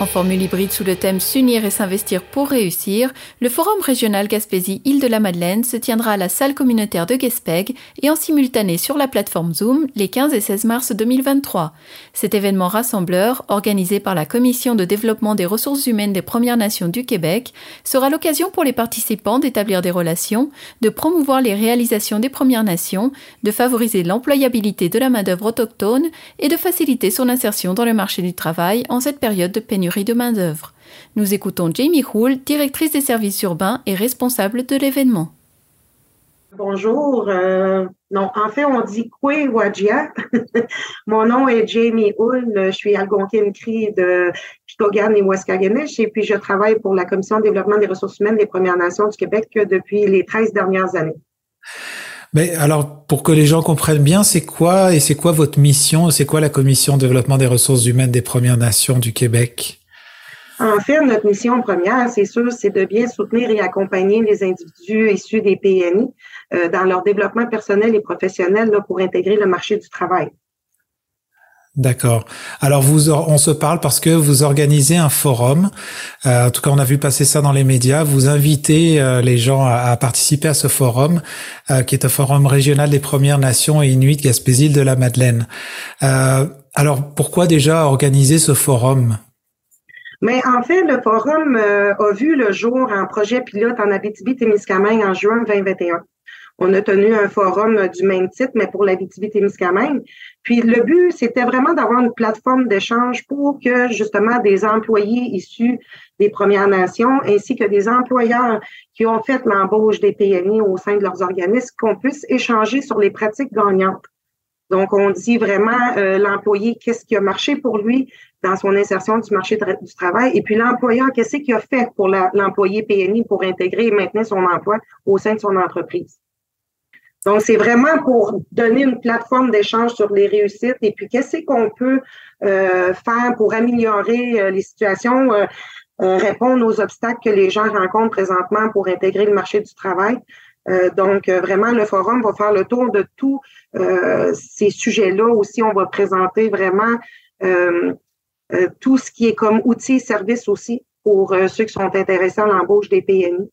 En formule hybride sous le thème S'unir et s'investir pour réussir, le Forum régional Gaspésie-Île-de-la-Madeleine se tiendra à la salle communautaire de Guespeg et en simultané sur la plateforme Zoom les 15 et 16 mars 2023. Cet événement rassembleur, organisé par la Commission de développement des ressources humaines des Premières Nations du Québec, sera l'occasion pour les participants d'établir des relations, de promouvoir les réalisations des Premières Nations, de favoriser l'employabilité de la main-d'œuvre autochtone et de faciliter son insertion dans le marché du travail en cette période de pénurie de main-d'œuvre. Nous écoutons Jamie Hull, directrice des services urbains et responsable de l'événement. Bonjour. Euh, non, en fait, on dit Kwe Wajia. Mon nom est Jamie Hull. Je suis algonquine cri de Pikogan et Waskaganish et puis je travaille pour la Commission de développement des ressources humaines des Premières Nations du Québec depuis les 13 dernières années. Mais alors, pour que les gens comprennent bien, c'est quoi et c'est quoi votre mission? C'est quoi la Commission de développement des ressources humaines des Premières Nations du Québec? En fait, notre mission première, c'est sûr, c'est de bien soutenir et accompagner les individus issus des PNI euh, dans leur développement personnel et professionnel pour intégrer le marché du travail. D'accord. Alors vous, on se parle parce que vous organisez un forum. Euh, en tout cas, on a vu passer ça dans les médias. Vous invitez euh, les gens à, participer à ce forum, qui est un forum régional des Premières Nations et Inuit Gaspésie de la Madeleine. alors pourquoi déjà organiser ce forum? Mais en fait, le forum euh, a vu le jour en projet pilote en Abitibi-Témiscamingue en juin 2021. On a tenu un forum du même titre, mais pour l'Abitibi-Témiscamingue. Puis le but, c'était vraiment d'avoir une plateforme d'échange pour que justement des employés issus des Premières Nations ainsi que des employeurs qui ont fait l'embauche des PNI au sein de leurs organismes, qu'on puisse échanger sur les pratiques gagnantes. Donc, on dit vraiment euh, l'employé, qu'est-ce qui a marché pour lui, dans son insertion du marché du travail. Et puis l'employeur, qu'est-ce qu'il a fait pour l'employé PNI pour intégrer et maintenir son emploi au sein de son entreprise? Donc, c'est vraiment pour donner une plateforme d'échange sur les réussites et puis qu'est-ce qu'on peut euh, faire pour améliorer euh, les situations, répondre aux obstacles que les gens rencontrent présentement pour intégrer le marché du travail? Donc, vraiment, le forum va faire le tour de tous ces sujets-là. Aussi, on va présenter vraiment euh, tout ce qui est comme outils et services aussi pour euh, ceux qui sont intéressés à l'embauche des PMI.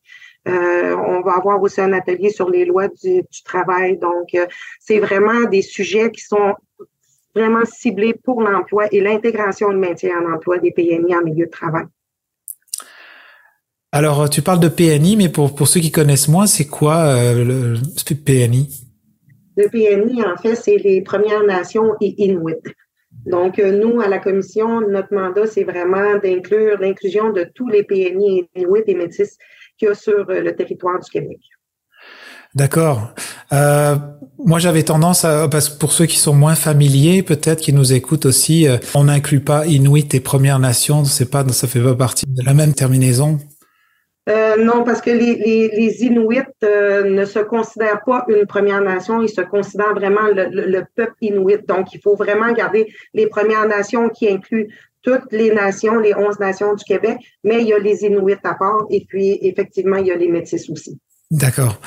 Euh, on va avoir aussi un atelier sur les lois du, travail. Donc, c'est vraiment des sujets qui sont vraiment ciblés pour l'emploi et l'intégration et le maintien en emploi des PMI en milieu de travail. Alors, tu parles de PNI, mais pour, pour ceux qui connaissent moins, c'est quoi le, le PNI? Le PNI, en fait, c'est les Premières Nations et Inuit. Donc, euh, nous, à la commission, notre mandat, c'est vraiment d'inclure l'inclusion de tous les PNI et et métis qu'il y a sur euh, le territoire du Québec. D'accord. Euh, moi, j'avais tendance à, parce que pour ceux qui sont moins familiers, peut-être qui nous écoutent aussi, on n'inclut pas Inuit et Premières Nations. C'est pas, ça fait pas partie de la même terminaison. Euh, non, parce que les, Inuits euh, ne se considèrent pas une Première Nation, ils se considèrent vraiment le, peuple Inuit. Donc, il faut vraiment garder les Premières Nations qui incluent toutes les nations, les 11 nations du Québec, mais il y a les Inuits à part et puis effectivement, il y a les Métis aussi. D'accord.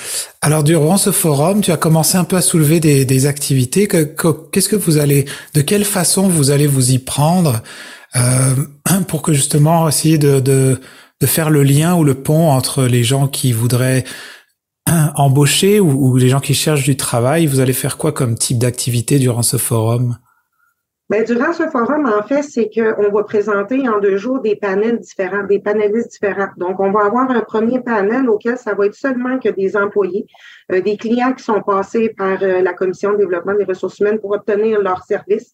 Alors durant ce forum, tu as commencé un peu à soulever des, activités. Qu'est-ce que vous allez, de quelle façon vous allez vous y prendre euh, pour que justement essayer de faire le lien ou le pont entre les gens qui voudraient embaucher ou, les gens qui cherchent du travail. Vous allez faire quoi comme type d'activité durant ce forum? Bien, durant ce forum, en fait, c'est qu'on va présenter en deux jours des panels différents, des panélistes différents. Donc, on va avoir un premier panel auquel ça va être seulement que des employés, euh, des clients qui sont passés par euh, la Commission de développement des ressources humaines pour obtenir leurs services.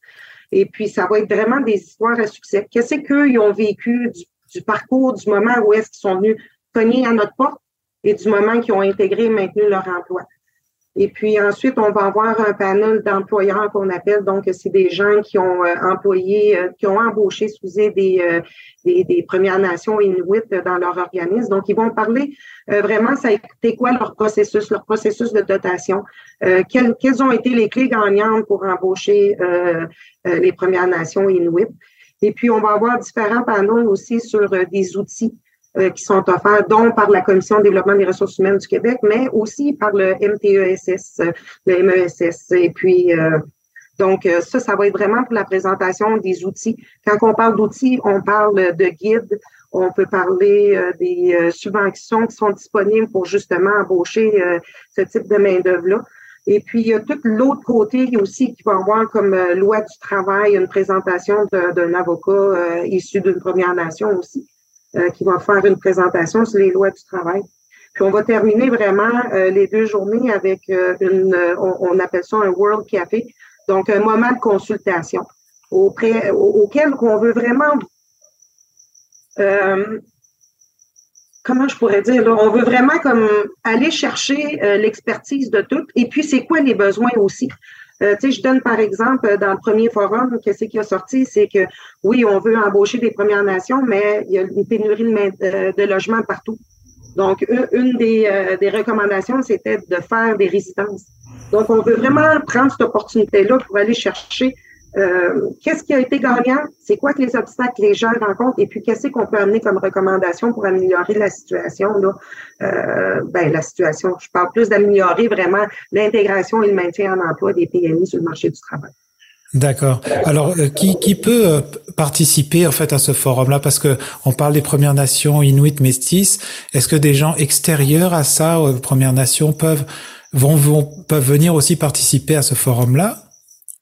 Et puis, ça va être vraiment des histoires à succès. Qu'est-ce qu'ils ont vécu du du parcours, du moment où est-ce qu'ils sont venus cogner à notre porte et du moment qu'ils ont intégré et maintenu leur emploi. Et puis ensuite, on va avoir un panel d'employeurs qu'on appelle, donc c'est des gens qui ont euh, employé, euh, qui ont embauché, sous des, euh, des, des, Premières Nations Inuit dans leur organisme. Donc, ils vont parler vraiment, ça a été quoi leur processus, leur processus de dotation, quelles, quelles ont été les clés gagnantes pour embaucher les Premières Nations Inuit. Et puis, on va avoir différents panneaux aussi sur euh, des outils euh, qui sont offerts, dont par la Commission de développement des ressources humaines du Québec, mais aussi par le MTESS, le MESS, et puis Donc, ça, ça va être vraiment pour la présentation des outils. Quand on parle d'outils, on parle de guides, on peut parler des subventions qui sont disponibles pour justement embaucher ce type de main-d'œuvre-là. Et puis, il y a tout l'autre côté aussi qui va avoir comme euh, loi du travail une présentation d'un avocat euh, issu d'une Première Nation aussi, euh, qui va faire une présentation sur les lois du travail. Puis on va terminer vraiment les deux journées avec une, on, appelle ça un World Café, donc un moment de consultation auprès, auquel on veut vraiment comment je pourrais dire, là, on veut vraiment comme aller chercher euh, l'expertise de tout. Et puis, c'est quoi les besoins aussi? Euh, je donne par exemple dans le premier forum, qu'est-ce qui a sorti, c'est que oui, on veut embaucher des Premières Nations, mais il y a une pénurie de, de logements partout. Donc, une des, euh, des recommandations, c'était de faire des résidences. Donc, on veut vraiment prendre cette opportunité-là pour aller chercher euh, qu'est-ce qui a été gagnant? C'est quoi que les obstacles que les gens rencontrent? Et puis, qu'est-ce qu'on peut amener comme recommandation pour améliorer la situation? Là? Euh, ben, la situation, je parle plus d'améliorer vraiment l'intégration et le maintien en emploi des PMI sur le marché du travail. D'accord. Alors, euh, qui, qui peut participer en fait à ce forum-là? Parce que on parle des Premières Nations, Inuit, Métis. Est-ce que des gens extérieurs à ça, aux Premières Nations, peuvent vont, vont peuvent venir aussi participer à ce forum-là?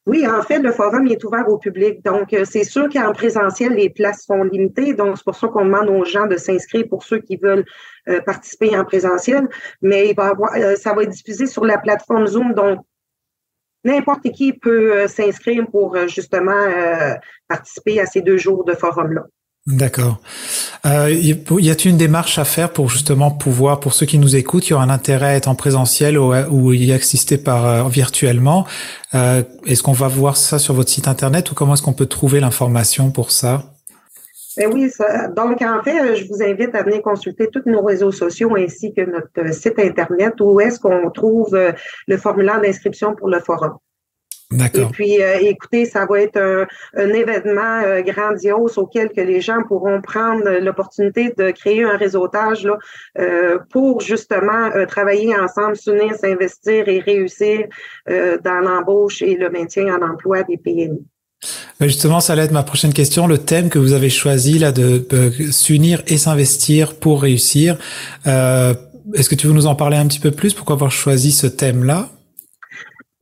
Oui, en fait, le forum est ouvert au public. Donc, euh, c'est sûr qu'en présentiel, les places sont limitées. Donc, c'est pour ça qu'on demande aux gens de s'inscrire pour ceux qui veulent euh, participer en présentiel. Mais il va avoir, euh, ça va être diffusé sur la plateforme Zoom. Donc, n'importe qui peut s'inscrire pour justement participer à ces deux jours de forum-là. D'accord. Euh, y a-t-il une démarche à faire pour justement pouvoir, pour ceux qui nous écoutent, qui ont un intérêt à être en présentiel ou, ou y assister par euh, virtuellement euh, Est-ce qu'on va voir ça sur votre site internet ou comment est-ce qu'on peut trouver l'information pour ça? Ben oui, ça, donc en fait, je vous invite à venir consulter tous nos réseaux sociaux ainsi que notre site internet où est-ce qu'on trouve euh, le formulaire d'inscription pour le forum. Et puis, euh, écoutez, ça va être un, événement euh, grandiose auquel que les gens pourront prendre l'opportunité de créer un réseautage là, euh, pour justement travailler ensemble, s'unir, s'investir et réussir dans l'embauche et le maintien en emploi des PMI. Justement, ça allait être ma prochaine question. Le thème que vous avez choisi là de, s'unir et s'investir pour réussir. Est-ce que tu veux nous en parler un petit peu plus? Pourquoi avoir choisi ce thème-là?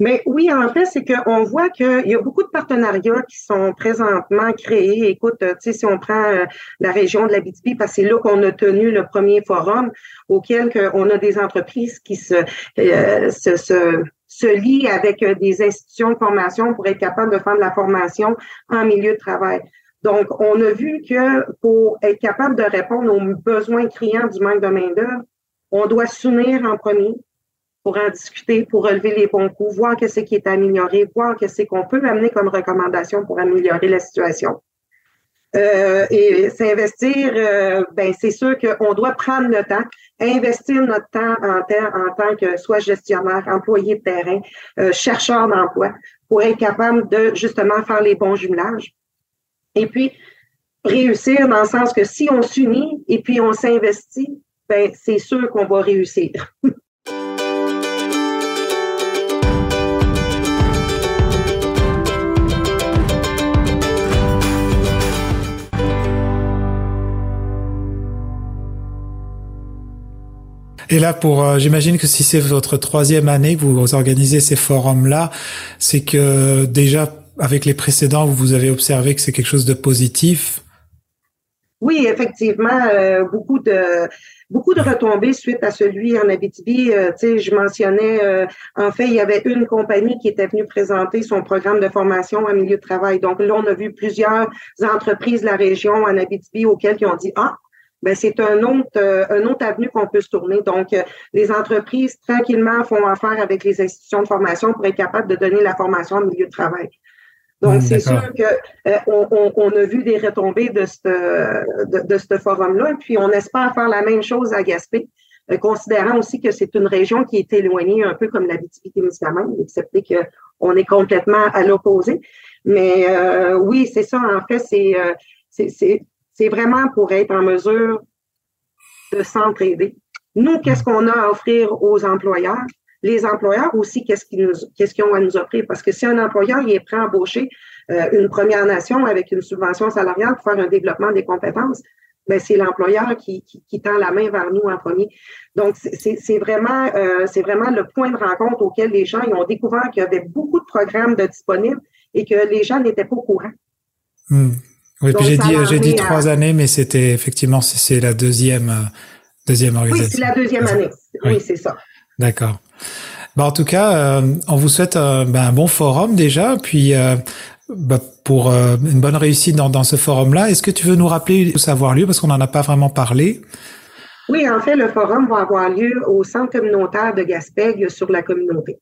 Mais oui, en fait, c'est qu'on voit qu'il y a beaucoup de partenariats qui sont présentement créés. Écoute, tu sais, si on prend euh, la région de la BTP, parce que c'est là qu'on a tenu le premier forum auquel on a des entreprises qui se, euh, se, se, se lient avec euh, des institutions de formation pour être capable de faire de la formation en milieu de travail. Donc, on a vu que pour être capable de répondre aux besoins criants du manque de main-d'œuvre, on doit s'unir en premier, pour en discuter, pour relever les bons coups, voir qu'est-ce qui est amélioré, voir qu'est-ce qu'on peut amener comme recommandation pour améliorer la situation. Euh, et s'investir, euh, ben c'est sûr qu'on doit prendre le temps, investir notre temps en, en tant que soit gestionnaire, employé de terrain, euh, chercheur d'emploi, pour être capable de justement faire les bons jumelages. Et puis, réussir dans le sens que si on s'unit et puis on s'investit, ben c'est sûr qu'on va réussir. Et là, pour, euh, j'imagine que si c'est votre troisième année que vous organisez ces forums-là, c'est que déjà avec les précédents, vous avez observé que c'est quelque chose de positif. Oui, effectivement, euh, beaucoup de beaucoup de retombées suite à celui en Abitibi. Euh, je mentionnais, en fait, il y avait une compagnie qui était venue présenter son programme de formation en milieu de travail. Donc là, on a vu plusieurs entreprises de la région en Abitibi auxquelles ils ont dit, ah, c'est un autre, euh, un autre avenue qu'on peut se tourner. Donc, euh, les entreprises tranquillement font affaire avec les institutions de formation pour être capables de donner la formation au milieu de travail. Donc, hmm, c'est sûr que euh, on, on, a vu des retombées de ce de, de ce forum-là, puis on espère faire la même chose à Gaspé, considérant aussi que c'est une région qui est éloignée un peu comme la témiscamingue excepté qu'on est complètement à l'opposé. Mais oui, c'est ça. En fait, c'est c'est c'est vraiment pour être en mesure de s'entraider. Nous, qu'est-ce qu'on a à offrir aux employeurs? les employeurs aussi, qu'est-ce qu'ils ont à nous offrir? Parce que si un employeur est prêt à embaucher euh, une Première Nation avec une subvention salariale pour faire un développement des compétences, ben c'est l'employeur qui, tend la main vers nous en premier. Donc, c'est vraiment, euh, vraiment le point de rencontre auquel les gens ont découvert qu'il y avait beaucoup de programmes disponibles et que les gens n'étaient pas au courant. Hmm. Oui, puis j'ai dit, j'ai dit trois années, mais c'était effectivement, c'est la deuxième, euh, deuxième organisation. Oui, c'est la deuxième année. Oui, c'est ça. D'accord. Bah, en tout cas, euh, on vous souhaite euh, ben, un bon forum déjà, puis bah, pour une bonne réussite dans, dans ce forum-là. Est-ce que tu veux nous rappeler où ça va avoir lieu? Parce qu'on n'en a pas vraiment parlé? Oui, en fait, le forum va avoir lieu au centre communautaire de Gaspègue sur la communauté.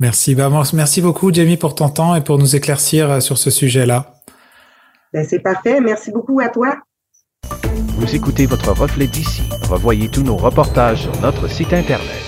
Merci. Bah, merci beaucoup, Jamie, pour ton temps et pour nous éclaircir sur ce sujet-là. Ben, c'est parfait. Merci beaucoup à toi. Vous écoutez votre reflet d'ici. Revoyez tous nos reportages sur notre site Internet.